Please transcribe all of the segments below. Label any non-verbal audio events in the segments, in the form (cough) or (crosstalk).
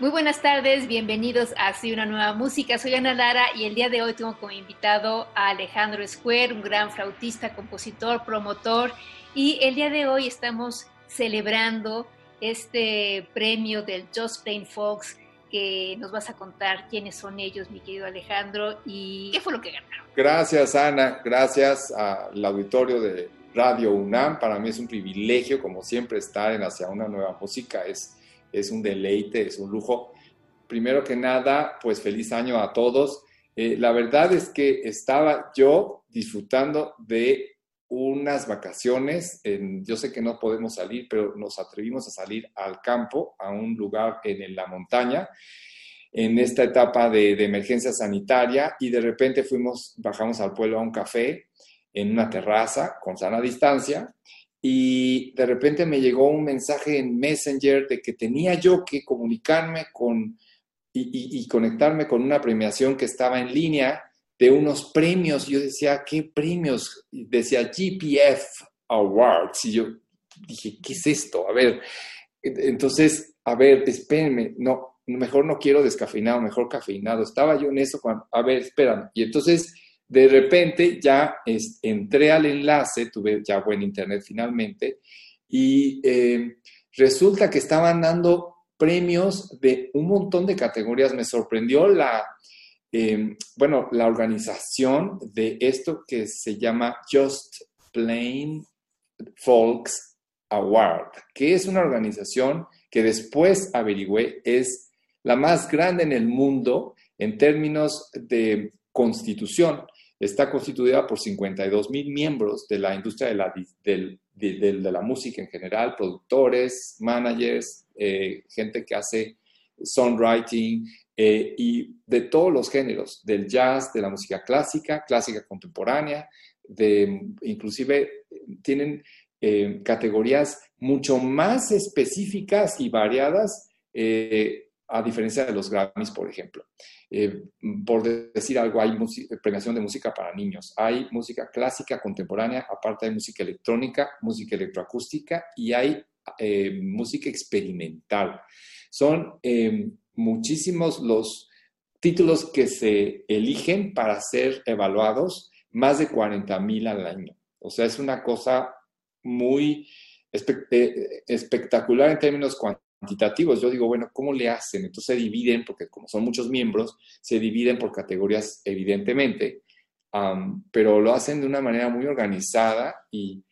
Muy buenas tardes, bienvenidos a Así una nueva música. Soy Ana Lara y el día de hoy tengo como invitado a Alejandro Square, un gran flautista, compositor, promotor. Y el día de hoy estamos celebrando este premio del Just Plain Folks que nos vas a contar quiénes son ellos, mi querido Alejandro, y qué fue lo que ganaron. Gracias, Ana. Gracias al auditorio de Radio UNAM. Para mí es un privilegio, como siempre, estar en Hacia una nueva música. Es es un deleite, es un lujo. Primero que nada, pues feliz año a todos. Eh, la verdad es que estaba yo disfrutando de unas vacaciones. yo sé que no podemos salir, pero nos atrevimos a salir al campo, a un lugar en la montaña, en esta etapa de, de emergencia sanitaria y de repente fuimos, bajamos al pueblo a un café en una terraza con sana distancia y de repente me llegó un mensaje en Messenger de que tenía yo que comunicarme con y, conectarme con una premiación que estaba en línea de unos premios. Yo decía, ¿qué premios? Decía GPF Awards. Y yo dije, ¿qué es esto? A ver, entonces, a ver, espérenme, no, mejor no quiero descafeinado, mejor cafeinado. Estaba yo en eso cuando, a ver, esperan. Y entonces de repente ya entré al enlace, tuve ya buen internet finalmente, y eh, resulta que estaban dando premios de un montón de categorías. Me sorprendió la, eh, bueno, la organización de esto que se llama Just Plain Folks Award, que es una organización que después averigüé es la más grande en el mundo en términos de constitución está constituida por 52 mil miembros de la industria de la, música en general, productores, managers, eh, gente que hace songwriting eh, y de todos los géneros, del jazz, de la música clásica, clásica contemporánea, de, inclusive tienen eh, categorías mucho más específicas y variadas a diferencia de los Grammys, por ejemplo. Eh, por decir algo, hay premiación de música para niños, hay música clásica contemporánea, aparte hay música electrónica, música electroacústica y hay eh, música experimental. Son eh, muchísimos los títulos que se eligen para ser evaluados, más de 40 mil al año. O sea, es una cosa muy espectacular en términos cuantitativos cuantitativos. Yo digo, bueno, ¿cómo le hacen? Entonces se dividen, porque como son muchos miembros, se dividen por categorías evidentemente, pero lo hacen de una manera muy organizada y,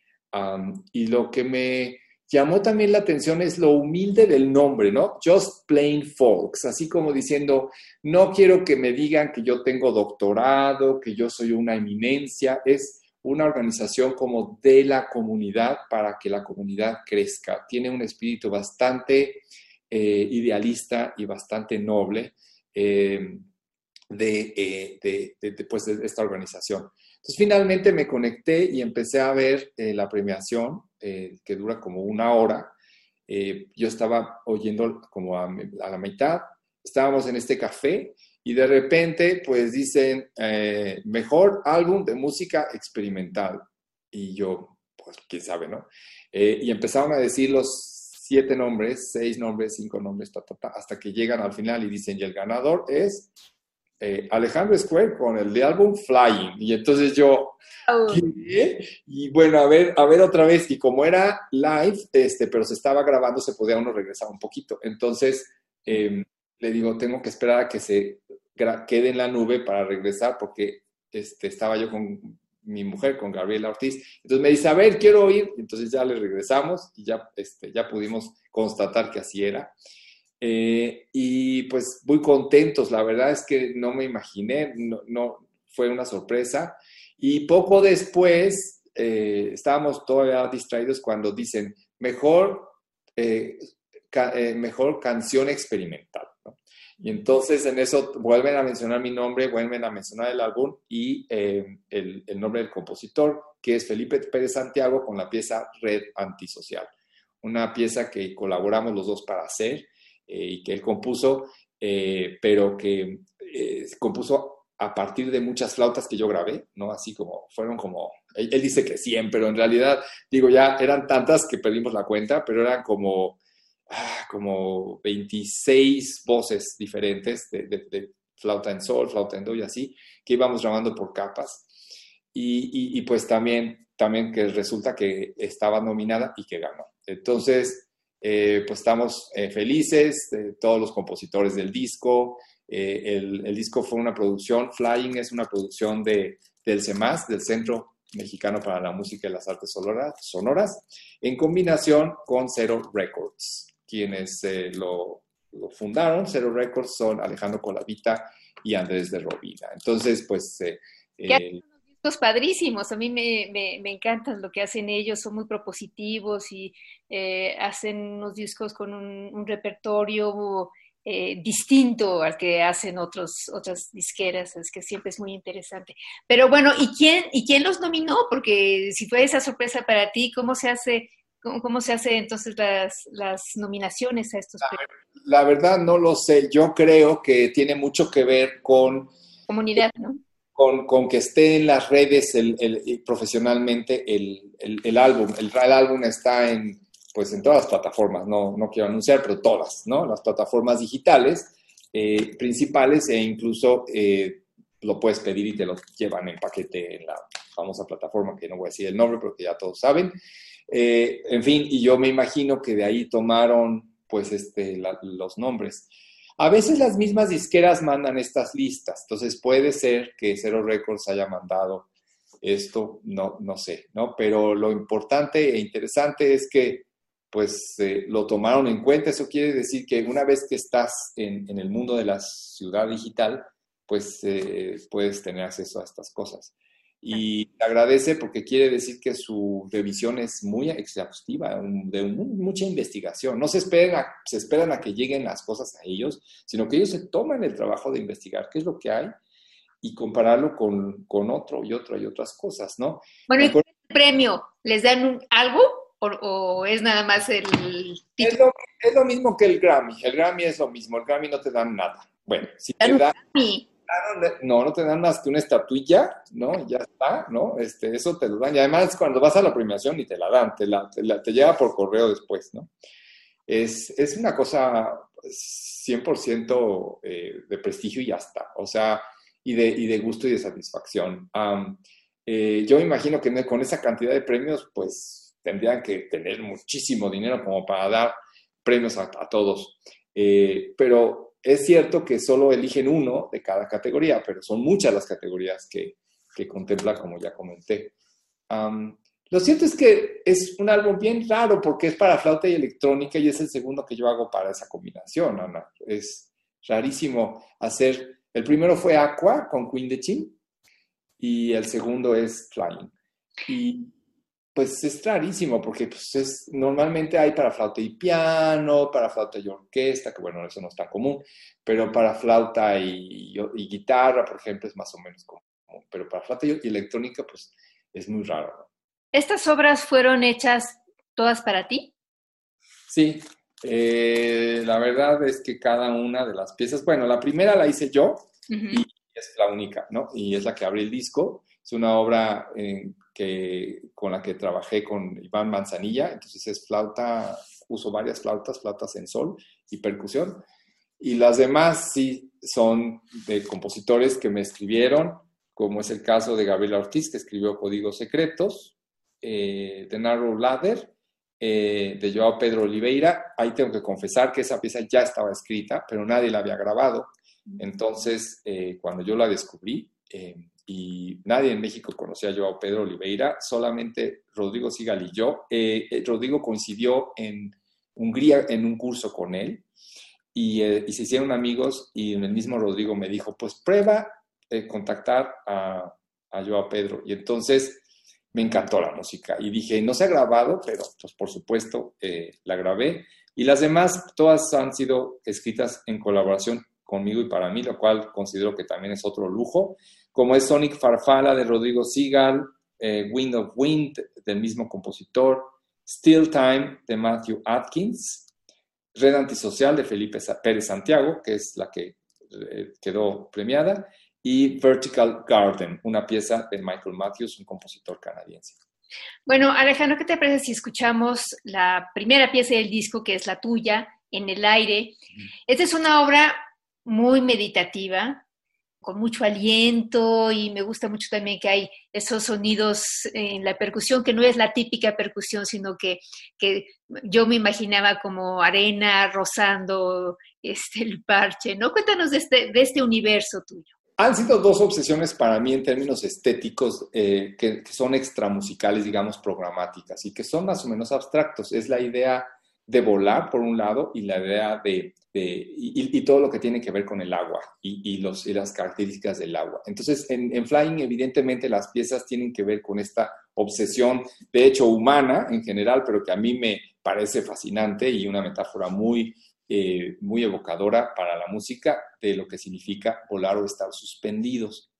y lo que me llamó también la atención es lo humilde del nombre, ¿no? Just Plain Folks, así como diciendo, no quiero que me digan que yo tengo doctorado, que yo soy una eminencia, es una organización como de la comunidad para que la comunidad crezca. Tiene un espíritu bastante eh, idealista y bastante noble eh, eh, de, pues, de, esta organización. Entonces finalmente me conecté y empecé a ver la premiación que dura como una hora. yo estaba oyendo como a la mitad, estábamos en este café y de repente pues dicen eh, mejor álbum de música experimental. Y yo pues quién sabe no eh, y empezaron a decir los siete nombres seis nombres cinco nombres hasta que llegan al final y dicen y el ganador es eh, Alejandro Square con el de álbum Flying y entonces yo ¿qué? y bueno a ver a ver otra vez y como era live este pero se estaba grabando se podía uno regresar un poquito. Entonces em, le digo, tengo que esperar a que se quede en la nube para regresar porque este, estaba yo con mi mujer, con Gabriela Ortiz. Entonces me dice, a ver, quiero ir. Entonces ya le regresamos y ya, este, ya pudimos constatar que así era. Eh, y pues muy contentos, la verdad es que no me imaginé, no, fue una sorpresa. Y poco después eh, estábamos todavía distraídos cuando dicen, mejor, eh, mejor canción experimental. Y entonces en eso vuelven a mencionar mi nombre, vuelven a mencionar el álbum y eh, el, nombre del compositor, que es Felipe Pérez Santiago con la pieza Red Antisocial. Una pieza que colaboramos los dos para hacer eh, y que él compuso, eh, pero que compuso a partir de muchas flautas que yo grabé, ¿no? Así como, fueron como, él, él, dice que 100, pero en realidad, digo, ya eran tantas que perdimos la cuenta, pero eran como ah, como 26 voces diferentes de, de, de, flauta en sol, flauta en do y así, que íbamos grabando por capas. Y, y, y, pues también, también que resulta que estaba nominada y que ganó. Entonces, eh, pues estamos eh, felices, de todos los compositores del disco. Eh, el, el, disco fue una producción, Flying es una producción de, del CEMAS, del Centro Mexicano para la Música y las Artes Sonoras, sonoras en combinación con Zero Records quienes eh, lo, lo, fundaron, Zero Records, son Alejandro Colavita y Andrés de Robina. Entonces, pues... Eh, eh, discos padrísimos, a mí me, me, me, encantan lo que hacen ellos, son muy propositivos y eh, hacen unos discos con un, un repertorio eh, distinto al que hacen otros, otras disqueras, es que siempre es muy interesante. Pero bueno, ¿y quién, ¿y quién los nominó? Porque si fue esa sorpresa para ti, ¿cómo se hace ¿Cómo, cómo se hace entonces las, las nominaciones a estos premios? La, la, verdad no lo sé. Yo creo que tiene mucho que ver con... Comunidad, ¿no? Con, con que esté en las redes el, el, profesionalmente el, el, el álbum. El, álbum está en, pues, en todas las plataformas, no, no quiero anunciar, pero todas, ¿no? Las plataformas digitales eh, principales e incluso eh, lo puedes pedir y te lo llevan en paquete en la famosa plataforma, que no voy a decir el nombre, pero que ya todos saben. Eh, en fin, y yo me imagino que de ahí tomaron pues este, los nombres. A veces las mismas disqueras mandan estas listas, entonces puede ser que Zero Records haya mandado esto, no, no sé, ¿no? Pero lo importante e interesante es que pues eh, lo tomaron en cuenta. Eso quiere decir que una vez que estás en, en el mundo de la ciudad digital, pues eh, puedes tener acceso a estas cosas y agradece porque quiere decir que su revisión es muy exhaustiva, de mucha investigación. No se esperan, a, se esperan a que lleguen las cosas a ellos, sino que ellos se toman el trabajo de investigar qué es lo que hay y compararlo con, con otro y otro y otras cosas, ¿no? Bueno, ¿y el premio? ¿Les dan un, algo o, o, es nada más el es lo, es lo, mismo que el Grammy. El Grammy es lo mismo. El Grammy no te dan nada. Bueno, si te dan... No, no te dan más que una estatuilla, ¿no? Ya está, ¿no? Este, eso te lo dan. Y además, cuando vas a la premiación y te la dan, te, la, te, la, te llega por correo después, ¿no? Es, es una cosa 100% eh, de prestigio y ya está. O sea, y de, y de gusto y de satisfacción. Eh, yo imagino que con esa cantidad de premios, pues tendrían que tener muchísimo dinero como para dar premios a, a todos. Eh, pero es cierto que solo eligen uno de cada categoría, pero son muchas las categorías que, que contempla, como ya comenté. Lo cierto es que es un álbum bien raro porque es para flauta y electrónica y es el segundo que yo hago para esa combinación, Ana. Es rarísimo hacer. El primero fue Aqua con Queen de Chin y el segundo es Flying. Y pues es rarísimo porque pues es, normalmente hay para flauta y piano, para flauta y orquesta, que bueno, eso no es tan común, pero para flauta y, y guitarra, por ejemplo, es más o menos común, pero para flauta y, electrónica, pues es muy raro. ¿no? ¿Estas obras fueron hechas todas para ti? Sí, eh, la verdad es que cada una de las piezas, bueno, la primera la hice yo uh -huh. y es la única, ¿no? Y es la que abre el disco. Es una obra en que, con la que trabajé con Iván Manzanilla, entonces es flauta, uso varias flautas, flautas en sol y percusión, y las demás sí son de compositores que me escribieron, como es el caso de Gabriela Ortiz, que escribió Códigos Secretos, eh, de Narrow Ladder, eh, de Joao Pedro Oliveira. Ahí tengo que confesar que esa pieza ya estaba escrita, pero nadie la había grabado. Entonces, eh, cuando yo la descubrí, eh, y nadie en México conocía yo a Pedro Oliveira, solamente Rodrigo Sigal y yo. Eh, eh, Rodrigo coincidió en Hungría en un curso con él y, eh, y, se hicieron amigos y el mismo Rodrigo me dijo, pues prueba contactar a, a Joao Pedro. Y entonces me encantó la música y dije, no se ha grabado, pero pues por supuesto la grabé. Y las demás, todas han sido escritas en colaboración conmigo y para mí, lo cual considero que también es otro lujo, como es Sonic Farfala de Rodrigo Seagal, eh, Wind of Wind del mismo compositor, Still Time de Matthew Atkins, Red Antisocial de Felipe Pérez Santiago, que es la que eh, quedó premiada, y Vertical Garden, una pieza de Michael Matthews, un compositor canadiense. Bueno, Alejandro, ¿qué te parece si escuchamos la primera pieza del disco, que es la tuya, En el aire? Esta es una obra muy meditativa, con mucho aliento y me gusta mucho también que hay esos sonidos en la percusión, que no es la típica percusión, sino que, que yo me imaginaba como arena rozando este, el parche, ¿no? Cuéntanos de este, de este universo tuyo. Han sido dos obsesiones para mí en términos estéticos eh, que, que, son extramusicales, digamos, programáticas y que son más o menos abstractos. Es la idea de volar, por un lado, y la idea de y, todo lo que tiene que ver con el agua y, los, las características del agua. Entonces, en, Flying, evidentemente, las piezas tienen que ver con esta obsesión, de hecho, humana en general, pero que a mí me parece fascinante y una metáfora muy, eh, muy evocadora para la música de lo que significa volar o estar suspendidos.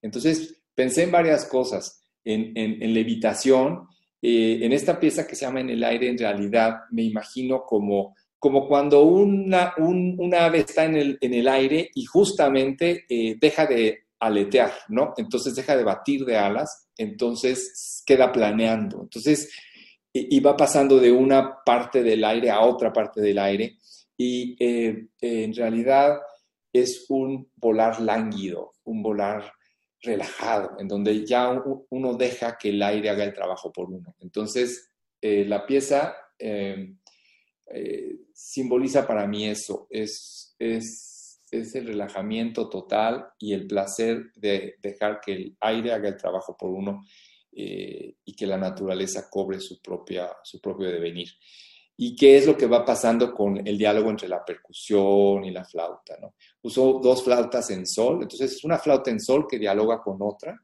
Entonces, pensé en varias cosas, en, en levitación, eh, en esta pieza que se llama En el aire, en realidad me imagino como como cuando una, ave está en el, en el, aire y justamente eh, deja de aletear, ¿no? Entonces deja de batir de alas, entonces queda planeando. Entonces, y, va pasando de una parte del aire a otra parte del aire y eh, en realidad es un volar lánguido, un volar relajado, en donde ya uno deja que el aire haga el trabajo por uno. Entonces, eh, la pieza eh, simboliza para mí eso, es, es, es, el relajamiento total y el placer de dejar que el aire haga el trabajo por uno eh, y que la naturaleza cobre su, propia, su propio devenir. ¿Y qué es lo que va pasando con el diálogo entre la percusión y la flauta? ¿no? Uso dos flautas en sol, entonces es una flauta en sol que dialoga con otra.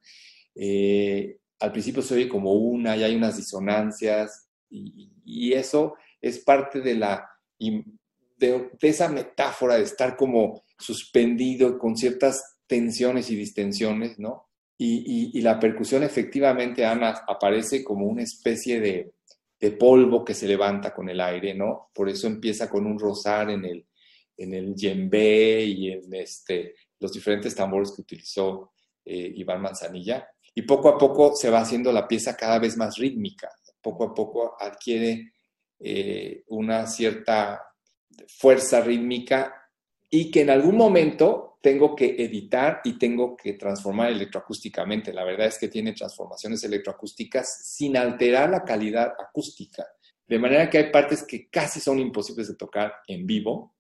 Eh, al principio se oye como una y hay unas disonancias y, y eso es parte de, la, de, esa metáfora de estar como suspendido con ciertas tensiones y distensiones, ¿no? Y, la percusión efectivamente, Ana, aparece como una especie de, polvo que se levanta con el aire, ¿no? Por eso empieza con un rosar en el, en el djembe y en este, los diferentes tambores que utilizó eh, Iván Manzanilla. Y poco a poco se va haciendo la pieza cada vez más rítmica, poco a poco adquiere eh, una cierta fuerza rítmica y que en algún momento tengo que editar y tengo que transformar electroacústicamente. La verdad es que tiene transformaciones electroacústicas sin alterar la calidad acústica. De manera que hay partes que casi son imposibles de tocar en vivo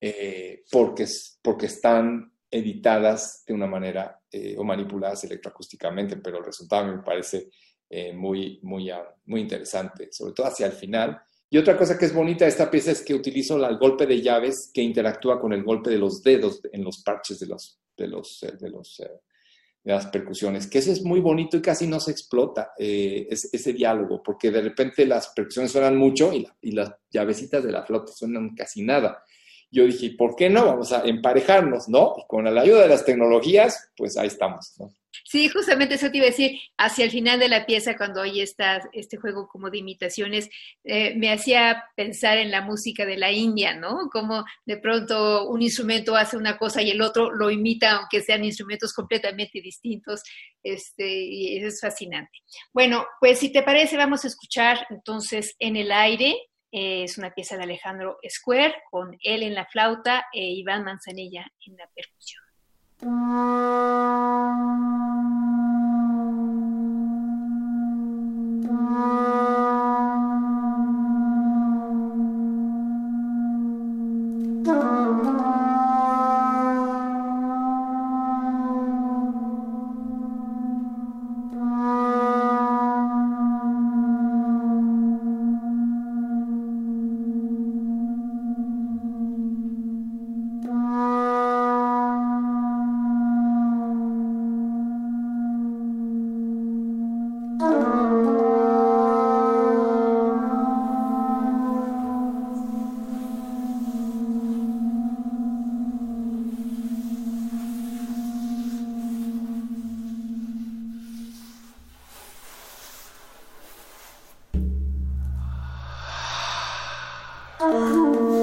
eh, porque, porque están editadas de una manera eh, o manipuladas electroacústicamente, pero el resultado me parece muy, muy, muy interesante, sobre todo hacia el final, y otra cosa que es bonita de esta pieza es que utilizo el golpe de llaves que interactúa con el golpe de los dedos en los parches de, los, de, los, eh, de, los, eh, las percusiones, que eso es muy bonito y casi no se explota eh, ese, diálogo, porque de repente las percusiones suenan mucho y, y las llavecitas de la flauta suenan casi nada. Yo dije, ¿por qué no? Vamos a emparejarnos, ¿no? Y con la ayuda de las tecnologías, pues ahí estamos, ¿no? Sí, justamente eso te iba a decir, hacia el final de la pieza, cuando hoy está este juego como de imitaciones, eh, me hacía pensar en la música de la India, ¿no? Como de pronto un instrumento hace una cosa y el otro lo imita, aunque sean instrumentos completamente distintos, este, y eso es fascinante. Bueno, pues si te parece, vamos a escuchar entonces En el aire, eh, es una pieza de Alejandro Square, con él en la flauta e Iván Manzanilla en la percusión. Thank you. 啊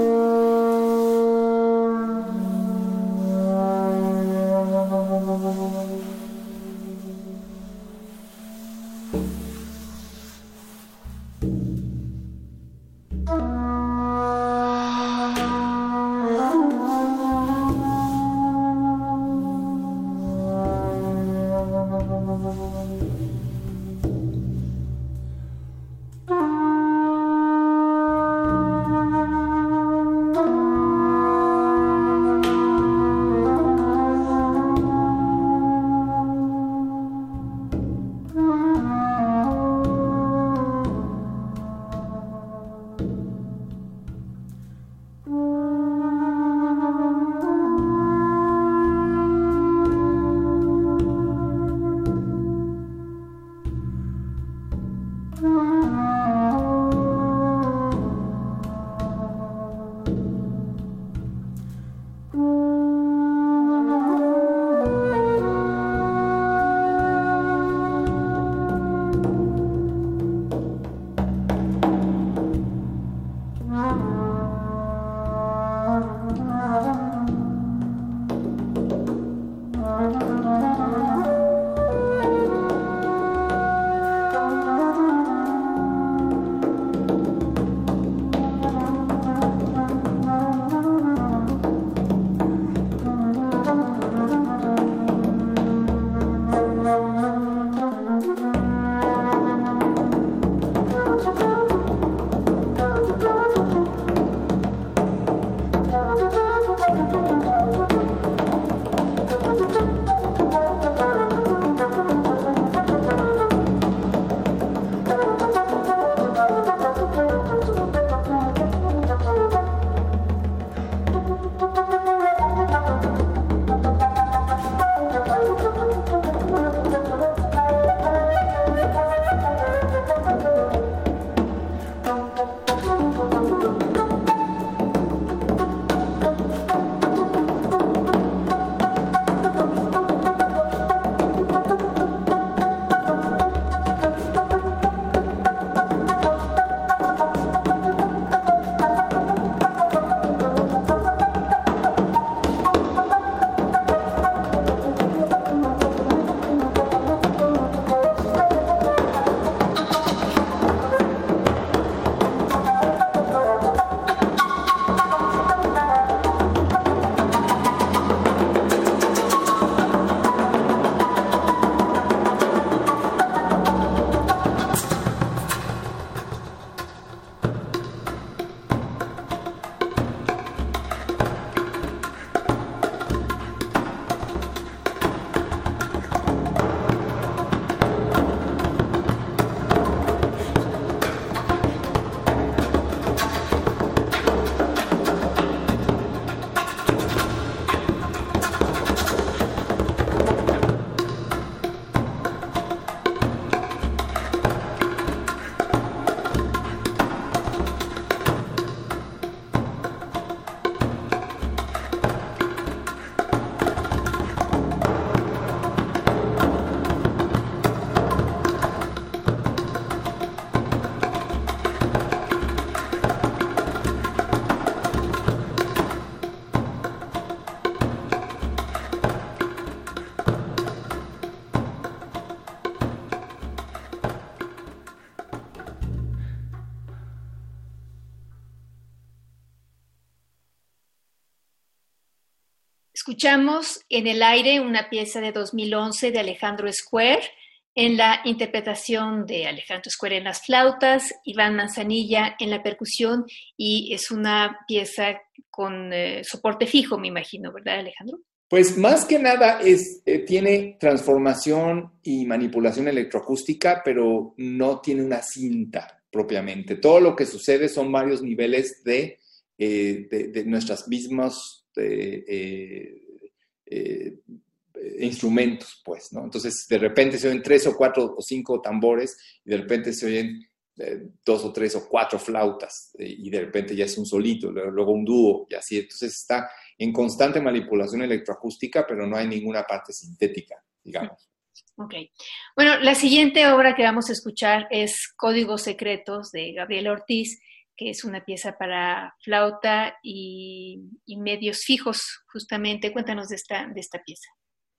Escuchamos en el aire una pieza de 2011 de Alejandro Square en la interpretación de Alejandro Square en las flautas, Iván Manzanilla en la percusión y es una pieza con eh, soporte fijo, me imagino, ¿verdad Alejandro? Pues más que nada eh, tiene transformación y manipulación electroacústica, pero no tiene una cinta propiamente. Todo lo que sucede son varios niveles de, eh, de, nuestras mismas instrumentos, pues, ¿no? Entonces, de repente se oyen tres o cuatro o cinco tambores y de repente se oyen eh, dos o tres o cuatro flautas eh, y de repente ya es un solito, luego un dúo y así. Entonces está en constante manipulación electroacústica, pero no hay ninguna parte sintética, digamos. Ok. Bueno, la siguiente obra que vamos a escuchar es Códigos Secretos de Gabriel Ortiz, que es una pieza para flauta y, medios fijos, justamente. Cuéntanos de esta, de esta pieza.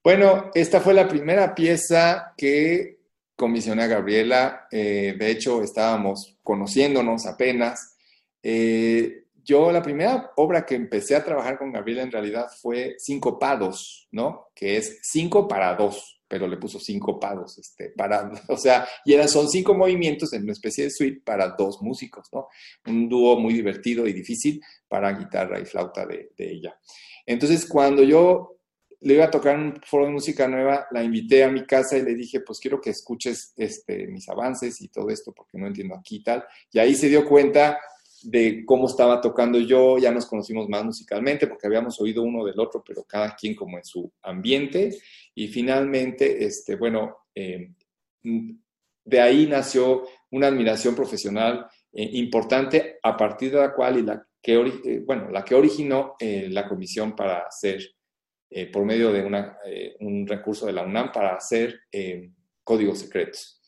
Bueno, esta fue la primera pieza que comisioné a Gabriela. Eh, de hecho, estábamos conociéndonos apenas. Eh, yo la primera obra que empecé a trabajar con Gabriela en realidad fue Cinco Pados, ¿no? Que es cinco para dos, pero le puso cinco pados, este, para, (laughs) o sea, y eran, son cinco movimientos en una especie de suite para dos músicos, ¿no? Un dúo muy divertido y difícil para guitarra y flauta de, ella. Entonces, cuando yo le iba a tocar un foro de música nueva, la invité a mi casa y le dije, pues quiero que escuches este, mis avances y todo esto porque no entiendo aquí y tal. Y ahí se dio cuenta de cómo estaba tocando yo, ya nos conocimos más musicalmente porque habíamos oído uno del otro, pero cada quien como en su ambiente. Y finalmente, este, bueno, eh, de ahí nació una admiración profesional eh, importante a partir de la cual y la que, eh, bueno, la que originó la comisión para hacer por medio de eh, un recurso de la UNAM para hacer códigos secretos.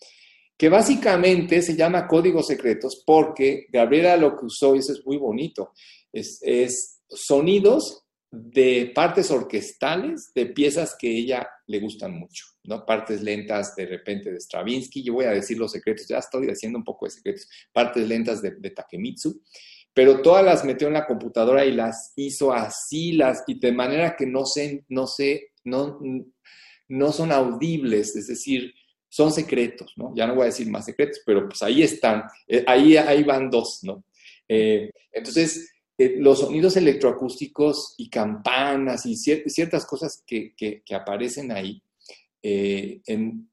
Que básicamente se llama códigos secretos porque Gabriela lo que usó, y eso es muy bonito, es, sonidos de partes orquestales de piezas que ella le gustan mucho, ¿no? Partes lentas de repente de Stravinsky, yo voy a decir los secretos, ya estoy haciendo un poco de secretos, partes lentas de, de Takemitsu, pero todas las metió en la computadora y las hizo así, las, y de manera que no se, no se, no, no son audibles, es decir, son secretos, ¿no? Ya no voy a decir más secretos, pero pues ahí están, eh, ahí, ahí van dos, ¿no? Eh, entonces, eh, los sonidos electroacústicos y campanas y ciertas cosas que, que, aparecen ahí em,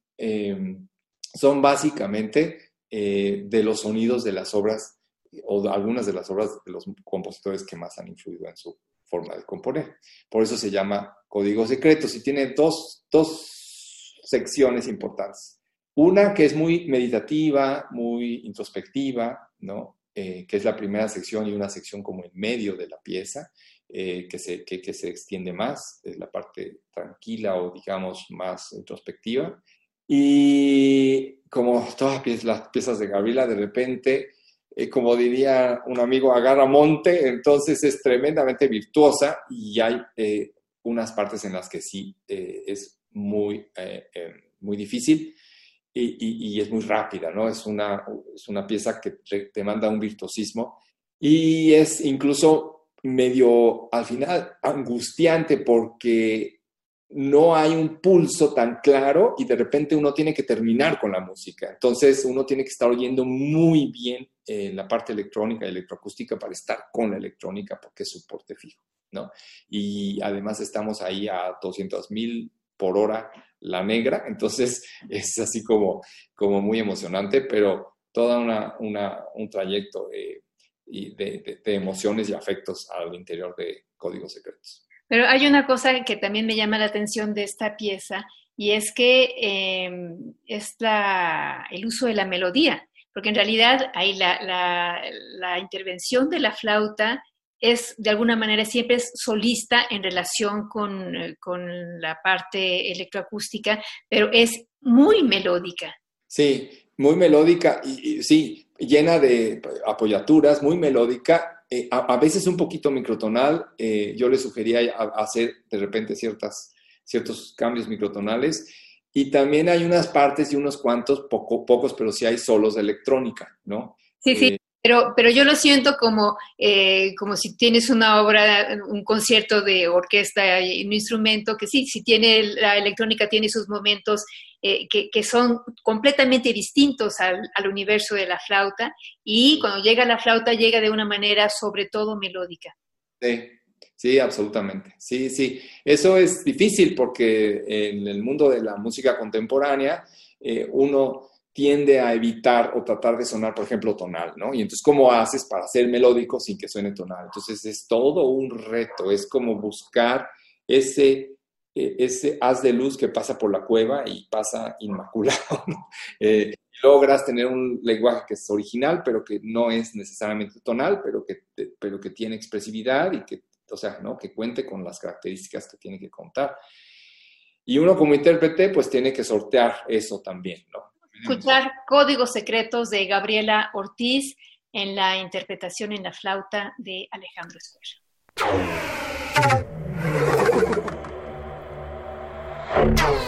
son básicamente de los sonidos de las obras o algunas de las obras de los compositores que más han influido en su forma de componer. Por eso se llama Código Secretos y tiene dos, secciones importantes. Una que es muy meditativa, muy introspectiva, ¿no? Eh, que es la primera sección y una sección como en medio de la pieza, eh, que, se, que, se extiende más, es la parte tranquila o digamos más introspectiva. Y como todas las piezas de Gabriela, de repente eh, como diría un amigo, agarra monte, entonces es tremendamente virtuosa y hay unas partes en las que sí es muy, muy difícil y, es muy rápida, ¿no? Es una, es una pieza que te manda un virtuosismo y es incluso medio, al final, angustiante porque no hay un pulso tan claro y de repente uno tiene que terminar con la música. Entonces uno tiene que estar oyendo muy bien eh, la parte electrónica y electroacústica para estar con la electrónica porque es soporte fijo, ¿no? Y además estamos ahí a 200 mil por hora la negra, entonces (laughs) es así como, como muy emocionante, pero todo un trayecto de, de emociones y afectos al interior de Códigos Secretos. Pero hay una cosa que también me llama la atención de esta pieza y es que em, es el uso de la melodía, porque en realidad ahí la, intervención de la flauta es de alguna manera siempre es solista en relación con, con la parte electroacústica, pero es muy melódica. Sí, muy melódica y, sí, llena de apoyaturas, muy melódica eh, a, veces un poquito microtonal. Eh, yo le sugería hacer de repente ciertas, ciertos cambios microtonales. Y también hay unas partes y unos cuantos, poco, pocos, pero sí hay solos de electrónica, ¿no? Sí, sí, Pero, pero yo lo siento como, eh, como si tienes una obra, un concierto de orquesta y un instrumento, que sí, si tiene la electrónica tiene sus momentos eh, que, que, son completamente distintos al, al, universo de la flauta y cuando llega la flauta llega de una manera sobre todo melódica. Sí, sí, absolutamente. Sí, sí. Eso es difícil porque en el mundo de la música contemporánea eh, uno tiende a evitar o tratar de sonar, por ejemplo, tonal, ¿no? Y entonces, ¿cómo haces para ser melódico sin que suene tonal? Entonces, es todo un reto, es como buscar ese, eh, ese haz de luz que pasa por la cueva y pasa inmaculado, (laughs) eh, logras tener un lenguaje que es original, pero que no es necesariamente tonal, pero que, pero que tiene expresividad y que, o sea, ¿no? que cuente con las características que tiene que contar. Y uno como intérprete, pues tiene que sortear eso también, ¿no? escuchar Códigos Secretos de Gabriela Ortiz en la interpretación en la flauta de Alejandro Escuela. (laughs)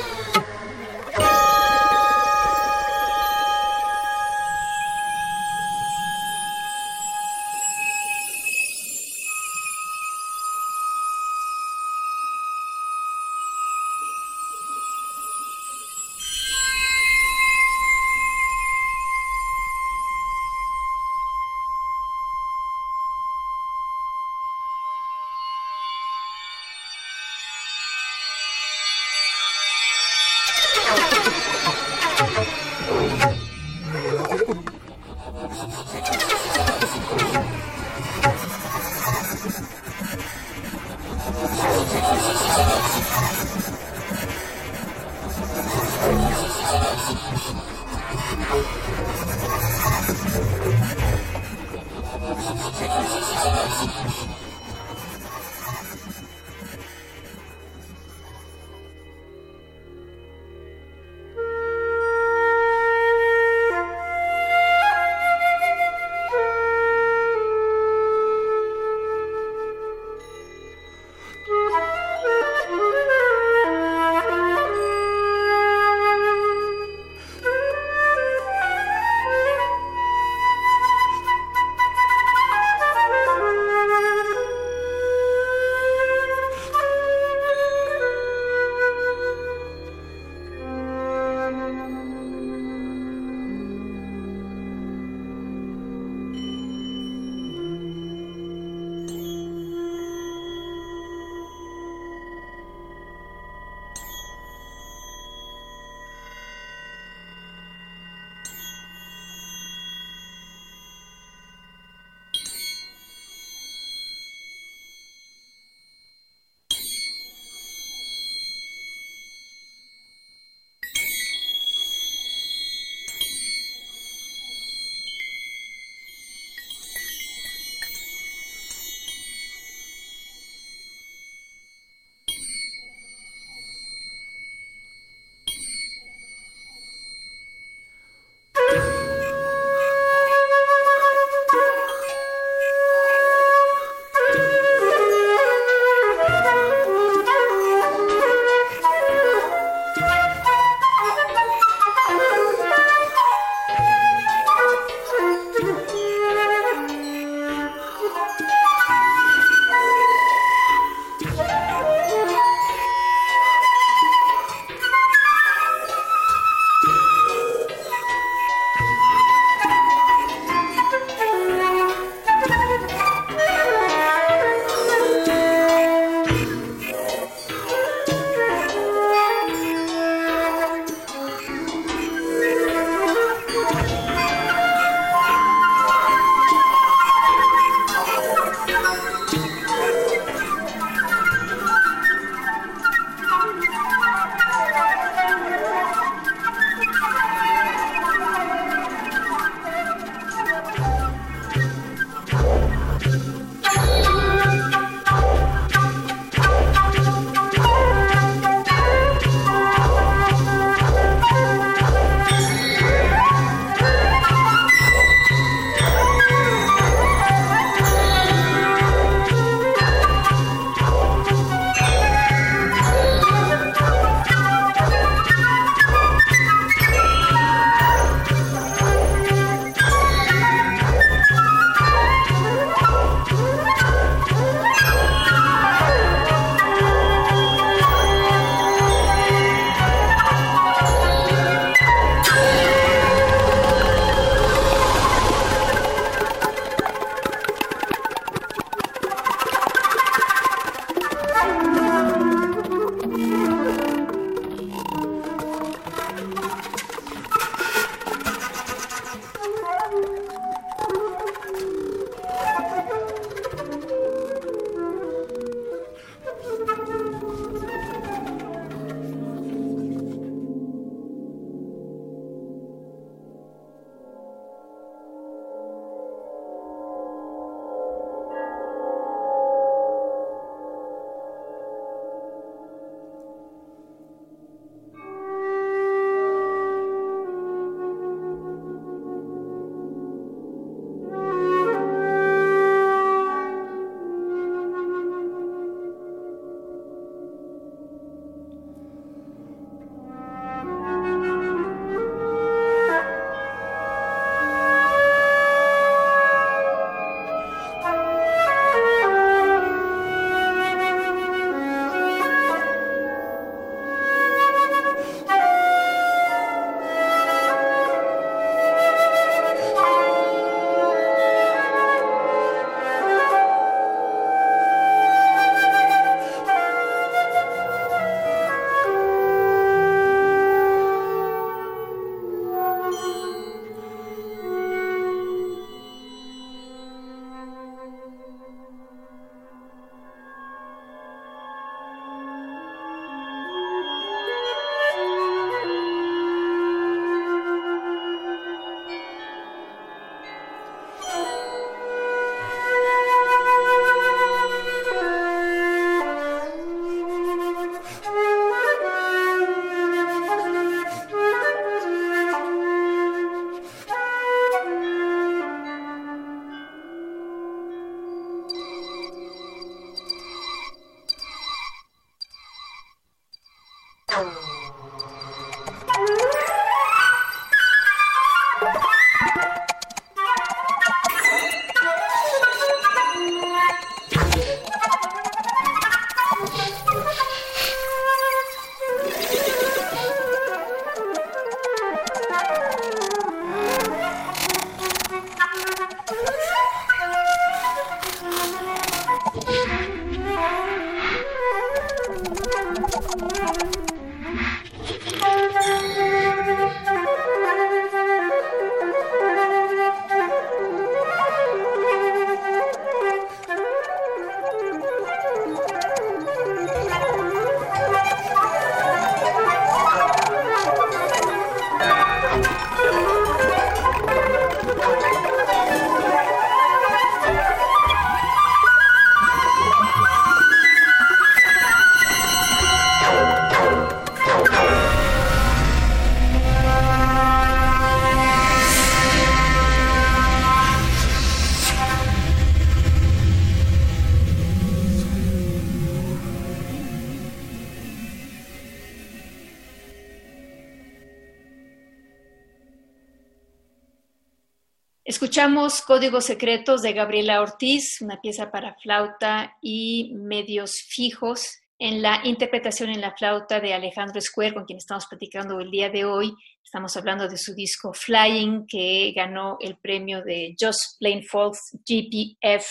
Escuchamos Códigos Secretos de Gabriela Ortiz, una pieza para flauta y medios fijos, en la interpretación en la flauta de Alejandro Square, con quien estamos platicando el día de hoy. Estamos hablando de su disco Flying, que ganó el premio de Just Plain Folks GPF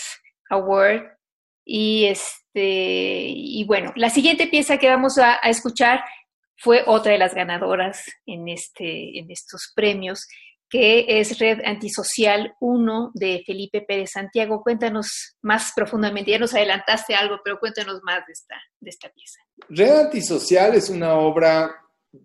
Award. Y, este, y bueno, la siguiente pieza que vamos a, a escuchar fue otra de las ganadoras en, este, en estos premios que es Red Antisocial 1 de Felipe Pérez Santiago. Cuéntanos más profundamente, ya nos adelantaste algo, pero cuéntanos más de esta, de esta pieza. Red Antisocial es una obra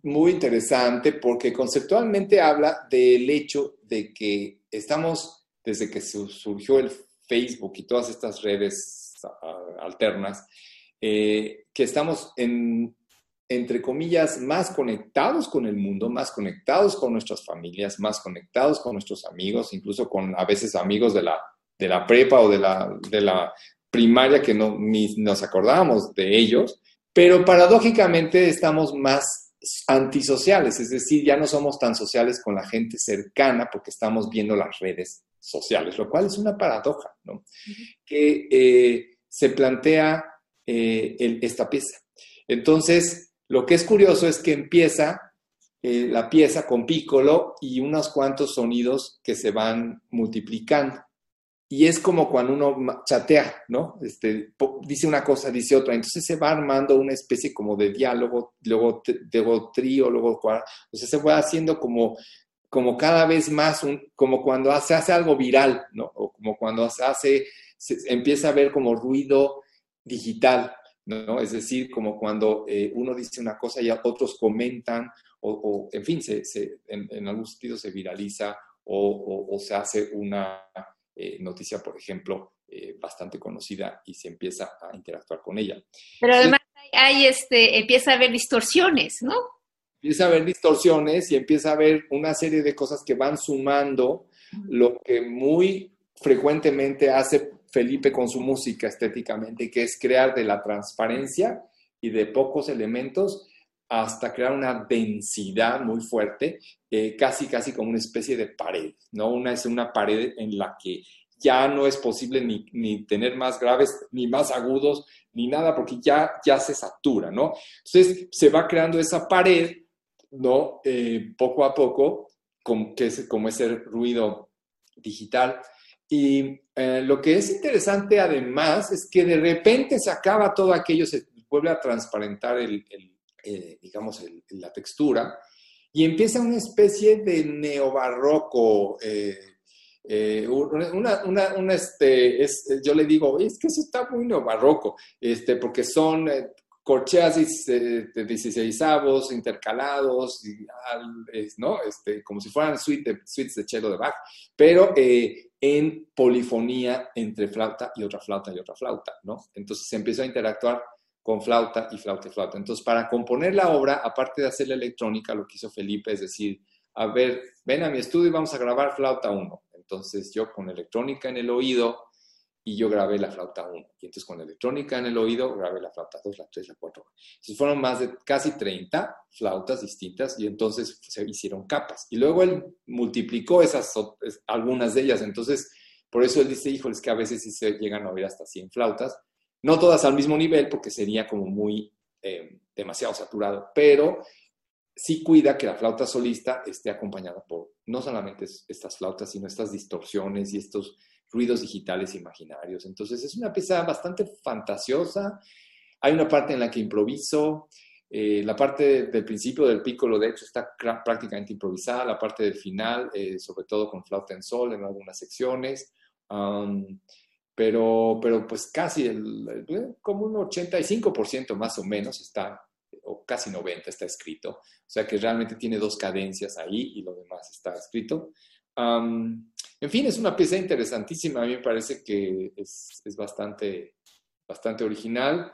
muy interesante porque conceptualmente habla del hecho de que estamos, desde que surgió el Facebook y todas estas redes ah, alternas, eh, que estamos en entre comillas, más conectados con el mundo, más conectados con nuestras familias, más conectados con nuestros amigos, incluso con a veces amigos de la, de la prepa o de la, de la primaria que no ni nos acordábamos de ellos, pero paradójicamente estamos más antisociales, es decir, ya no somos tan sociales con la gente cercana porque estamos viendo las redes sociales, lo cual es una paradoja, ¿no? Que eh, se plantea eh, esta pieza. Entonces, lo que es curioso es que empieza eh, la pieza con pícolo y unos cuantos sonidos que se van multiplicando. Y es como cuando uno chatea, ¿no? Este, dice una cosa, dice otra. Entonces se va armando una especie como de diálogo, luego, luego trío, luego cuarto. O sea, se va haciendo como, como cada vez más, un, como cuando se hace algo viral, ¿no? O como cuando se hace, se empieza a ver como ruido digital. ¿No? Es decir, como cuando eh, uno dice una cosa y otros comentan, o, en fin, se, en, algún sentido se viraliza o, se hace una eh, noticia, por ejemplo, eh, bastante conocida y se empieza a interactuar con ella. Pero además hay, este, empieza a haber distorsiones, ¿no? Empieza a haber distorsiones y empieza a haber una serie de cosas que van sumando, lo que muy frecuentemente hace Felipe con su música estéticamente, que es crear de la transparencia y de pocos elementos hasta crear una densidad muy fuerte, eh, casi, casi como una especie de pared, ¿no? Una es una pared en la que ya no es posible ni, ni, tener más graves, ni más agudos, ni nada, porque ya, ya se satura, ¿no? Entonces se va creando esa pared, ¿no? Eh, poco a poco, como, que es como ese ruido digital. Y eh, lo que es interesante además es que de repente se acaba todo aquello, se vuelve a transparentar el, eh, digamos, la textura y empieza una especie de neobarroco. Eh, una, una, este, es, yo le digo, es que eso está muy neobarroco, este, porque son corcheas de 16 avos intercalados, ¿no? Este, como si fueran suites de cello de Bach, pero en polifonía entre flauta y otra flauta y otra flauta, ¿no? Entonces se empieza a interactuar con flauta y flauta y flauta. Entonces, para componer la obra, aparte de hacer la electrónica, lo que hizo Felipe es decir, a ver, ven a mi estudio y vamos a grabar flauta 1. Entonces, yo con electrónica en el oído, y yo grabé la flauta 1. Y entonces con electrónica en el oído grabé la flauta 2, la 3, la 4. Entonces fueron más de casi 30 flautas distintas y entonces se hicieron capas. Y luego él multiplicó esas, algunas de ellas. Entonces, por eso él dice, híjole, es que a veces sí se llegan a oír hasta 100 flautas. No todas al mismo nivel porque sería como muy eh, demasiado saturado, pero sí cuida que la flauta solista esté acompañada por no solamente estas flautas, sino estas distorsiones y estos ruidos digitales imaginarios. Entonces es una pieza bastante fantasiosa. Hay una parte en la que improviso. Eh, la parte del principio del piccolo, de hecho, está prácticamente improvisada. La parte del final, eh, sobre todo con flauta en sol en algunas secciones. pero, pero pues casi el, como un 85% más o menos está, o casi 90% está escrito. O sea que realmente tiene dos cadencias ahí y lo demás está escrito en fin, es una pieza interesantísima. A mí me parece que es, es bastante, bastante original.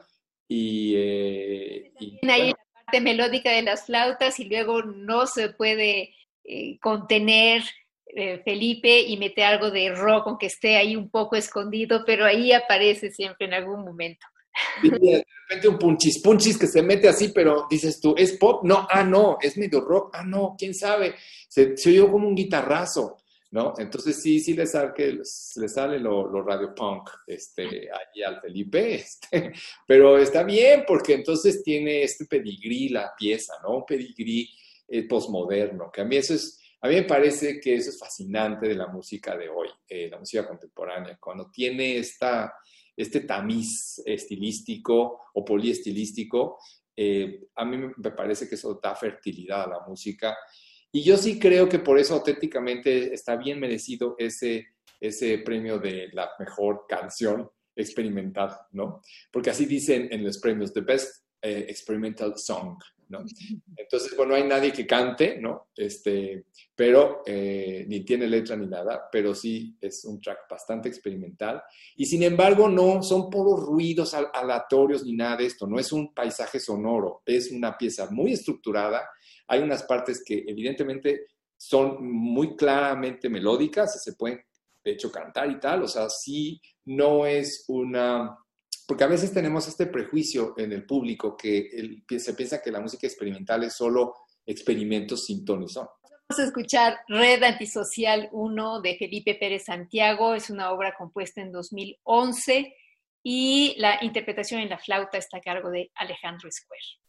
Y, eh, ahí la parte melódica de las flautas y luego no se puede eh, contener eh, Felipe y meter algo de rock, aunque esté ahí un poco escondido, pero ahí aparece siempre en algún momento. de repente un punchis, punchis que se mete así, pero dices tú, ¿es pop? No, ah, no, es medio rock, ah, no, quién sabe se, oyó como un guitarrazo, ¿no? Entonces sí, sí le sale, le sale lo, lo radio punk este, ahí al Felipe, (laughs) este, pero está bien porque entonces tiene este pedigrí la pieza, ¿no? Un pedigrí eh, posmoderno, que a mí eso es, a mí me parece que eso es fascinante de la música de hoy, eh, la música contemporánea, cuando tiene esta, este tamiz estilístico o poliestilístico, eh, a mí me parece que eso da fertilidad a la música y yo sí creo que por eso auténticamente está bien merecido ese, ese premio de la mejor canción experimental, ¿no? Porque así dicen en los premios, The Best eh, Experimental Song, ¿no? (laughs) Entonces, bueno, no hay nadie que cante, ¿no? Este, pero eh, ni tiene letra ni nada, pero sí es un track bastante experimental. Y sin embargo, no son puros ruidos aleatorios ni nada de esto, no es un paisaje sonoro, es una pieza muy estructurada hay unas partes que evidentemente son muy claramente melódicas, se pueden de hecho cantar y tal, o sea, sí no es una... Porque a veces tenemos este prejuicio en el público que se piensa que la música experimental es solo experimentos sin Vamos a escuchar Red Antisocial 1 de Felipe Pérez Santiago, es una obra compuesta en 2011 y la interpretación en la flauta está a cargo de Alejandro Square.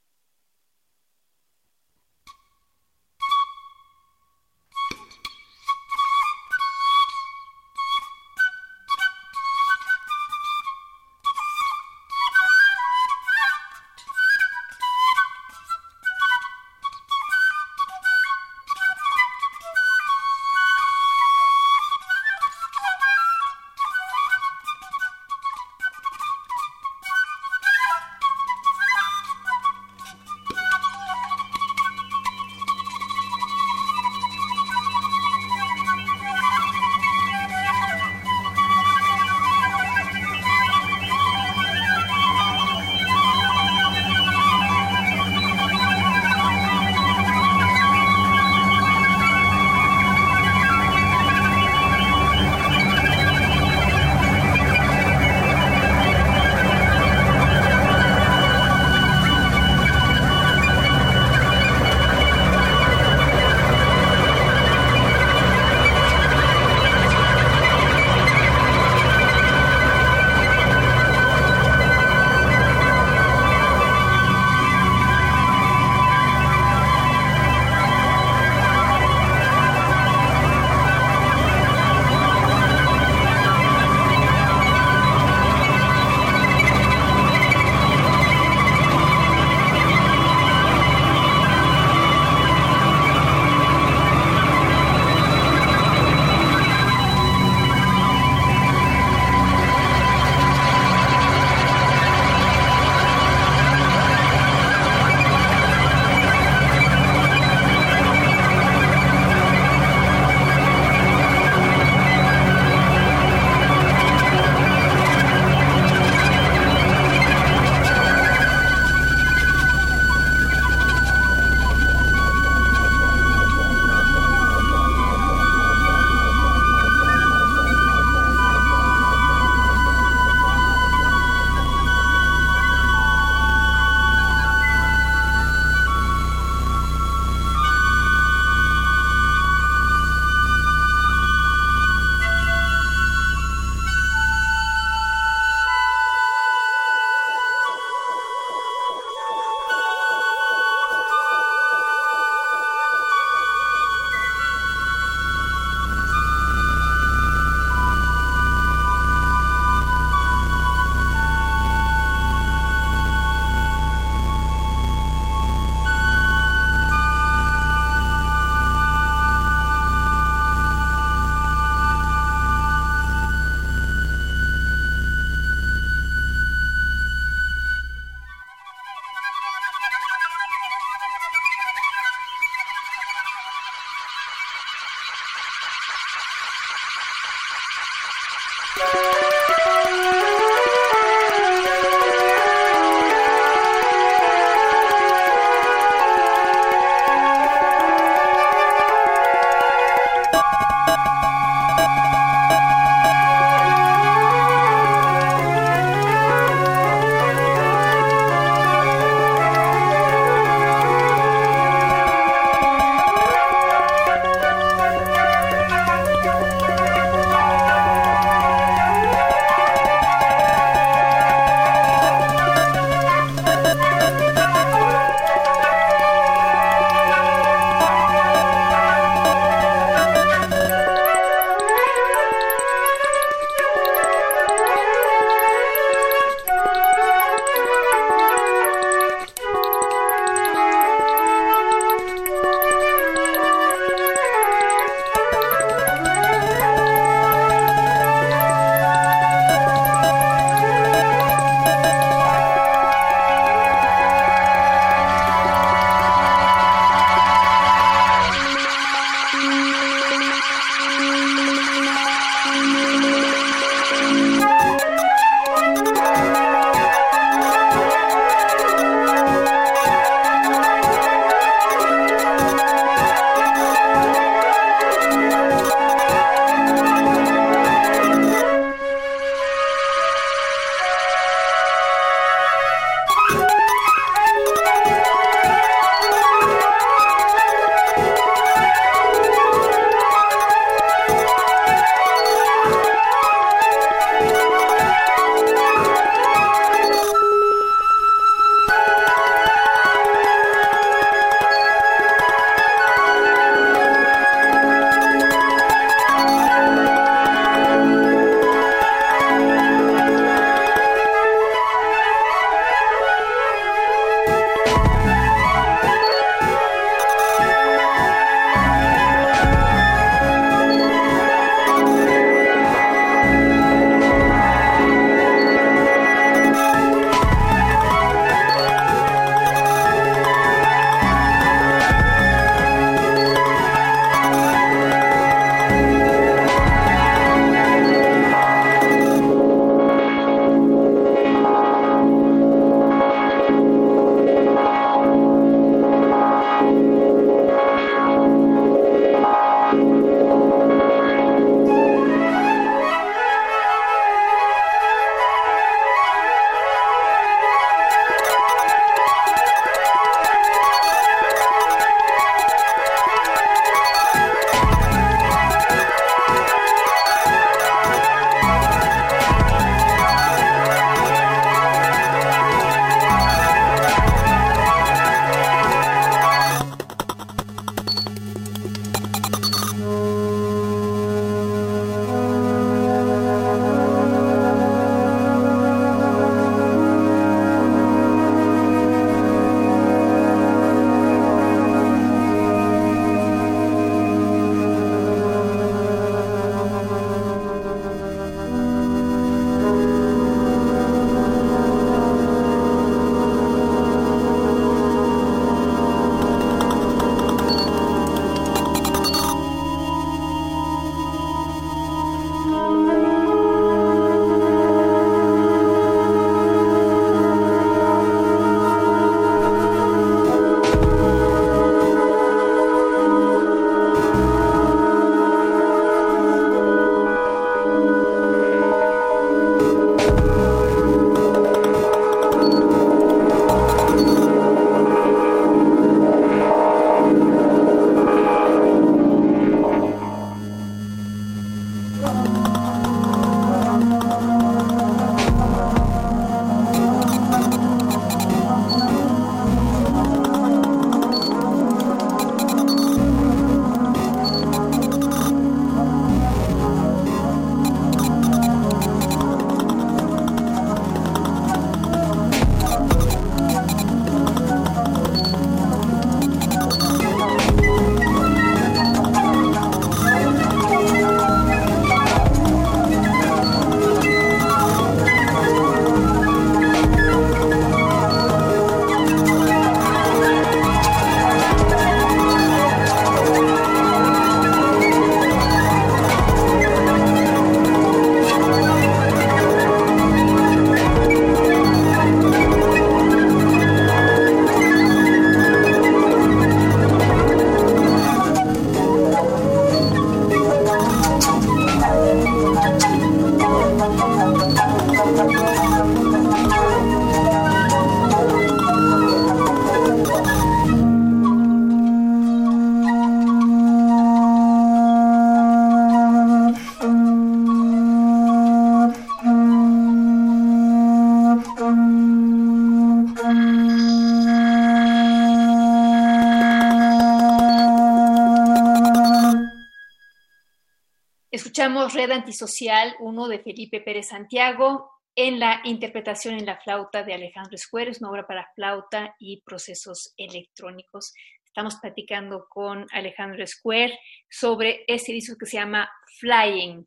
Escuchamos Red Antisocial, uno de Felipe Pérez Santiago, en la interpretación en la flauta de Alejandro Escuero, es una obra para flauta y procesos electrónicos. Estamos platicando con Alejandro Square sobre este disco que se llama Flying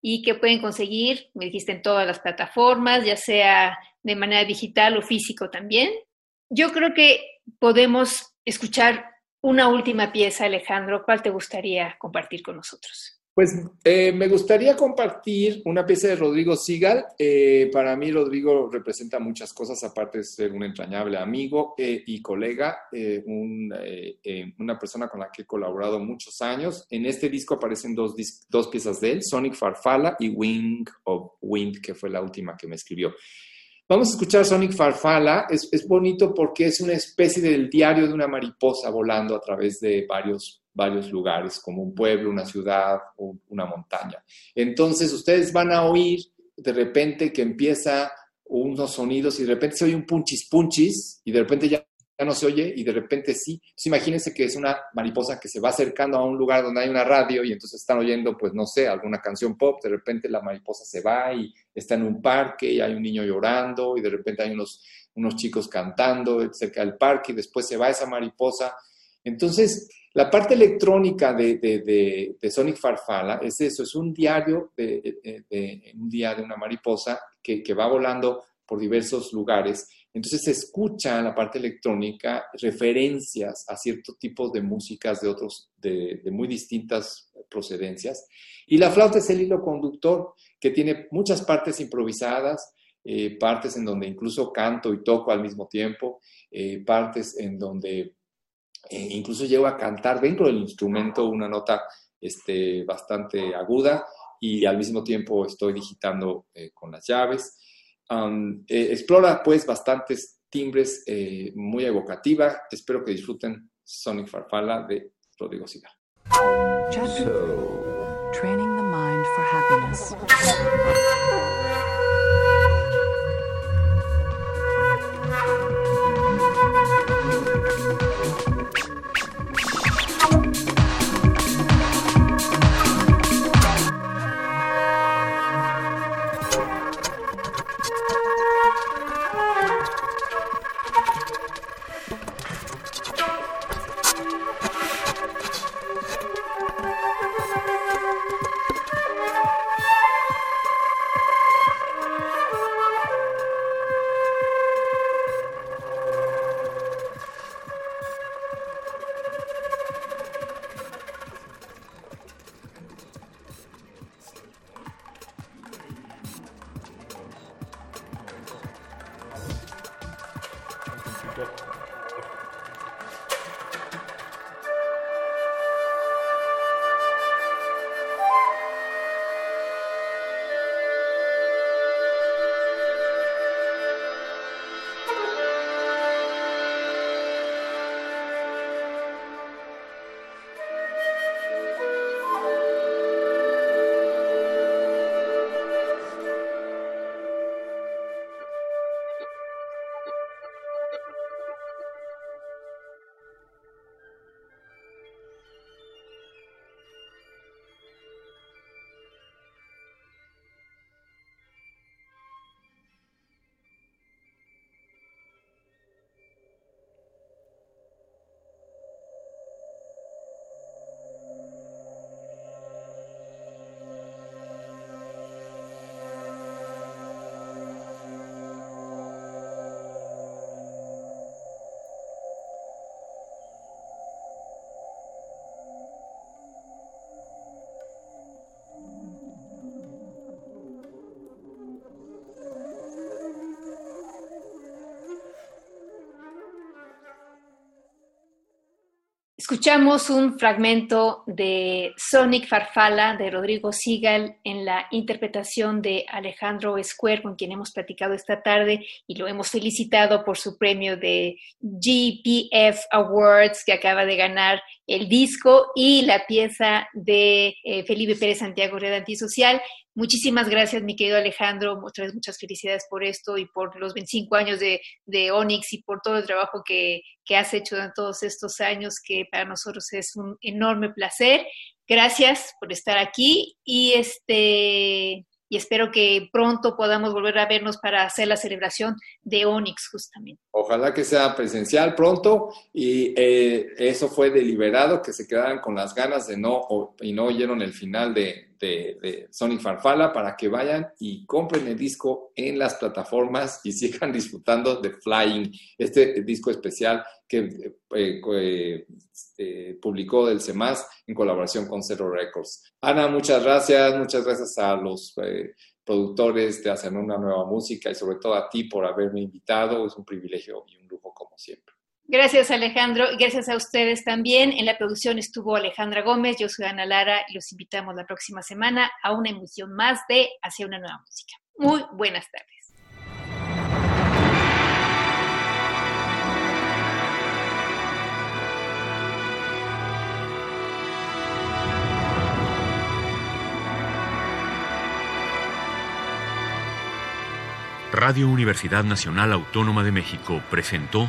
y que pueden conseguir, me dijiste, en todas las plataformas, ya sea de manera digital o físico también. Yo creo que podemos escuchar una última pieza, Alejandro. ¿Cuál te gustaría compartir con nosotros? Pues eh, me gustaría compartir una pieza de Rodrigo Sigal. Eh, para mí Rodrigo representa muchas cosas, aparte de ser un entrañable amigo eh, y colega, una persona con la que he colaborado muchos años. En este disco aparecen dos, dos piezas de él, Sonic Farfalla y Wing of Wind, que fue la última que me escribió. Vamos a escuchar Sonic Farfalla. Es, es, bonito porque es una especie del diario de una mariposa volando a través de varios varios lugares, como un pueblo, una ciudad una montaña. Entonces ustedes van a oír de repente que empieza unos sonidos y de repente se oye un punchis punchis y de repente ya, no se oye y de repente sí. Entonces imagínense que es una mariposa que se va acercando a un lugar donde hay una radio y entonces están oyendo, pues no sé, alguna canción pop, de repente la mariposa se va y está en un parque y hay un niño llorando y de repente hay unos, unos chicos cantando cerca del parque y después se va esa mariposa. Entonces, la parte electrónica de, Sonic Farfalla es eso, es un diario de, un día de una mariposa que, va volando por diversos lugares. Entonces se escucha en la parte electrónica referencias a ciertos tipos de músicas de otros, de, muy distintas procedencias. Y la flauta es el hilo conductor que tiene muchas partes improvisadas, eh, partes en donde incluso canto y toco al mismo tiempo, eh, partes en donde eh, incluso llego a cantar dentro del instrumento una nota este, bastante aguda y al mismo tiempo estoy digitando eh, con las llaves. Eh, explora pues bastantes timbres muy evocativa. Espero que disfruten Sonic Farfalla de Rodrigo Sigal. training the mind for happiness. Escuchamos un fragmento de Sonic Farfalla de Rodrigo Sigal en la interpretación de Alejandro Square, con quien hemos platicado esta tarde y lo hemos felicitado por su premio de GPF Awards que acaba de ganar el disco y la pieza de eh, Felipe Pérez Santiago Red Antisocial. Muchísimas gracias, mi querido Alejandro. Muchas, muchas felicidades por esto y por los 25 años de, de Onyx y por todo el trabajo que, que has hecho en todos estos años, que para nosotros es un enorme placer. Gracias por estar aquí y este y espero que pronto podamos volver a vernos para hacer la celebración de Onyx justamente. Ojalá que sea presencial pronto y eh, eso fue deliberado, que se quedaran con las ganas de no y no oyeron el final de, de, Sonic Farfala para que vayan y compren el disco en las plataformas y (laughs) sigan disfrutando de Flying, este disco especial que eh, eh, eh, publicó del CEMAS en colaboración con Zero Records. Ana, muchas gracias, muchas gracias a los productores de Hacer una Nueva Música y sobre todo a ti por haberme invitado. Es un privilegio y un lujo como siempre. Gracias Alejandro y gracias a ustedes también. En la producción estuvo Alejandra Gómez, yo soy Ana Lara y los invitamos la próxima semana a una emisión más de Hacia una nueva música. Muy buenas tardes. Radio Universidad Nacional Autónoma de México presentó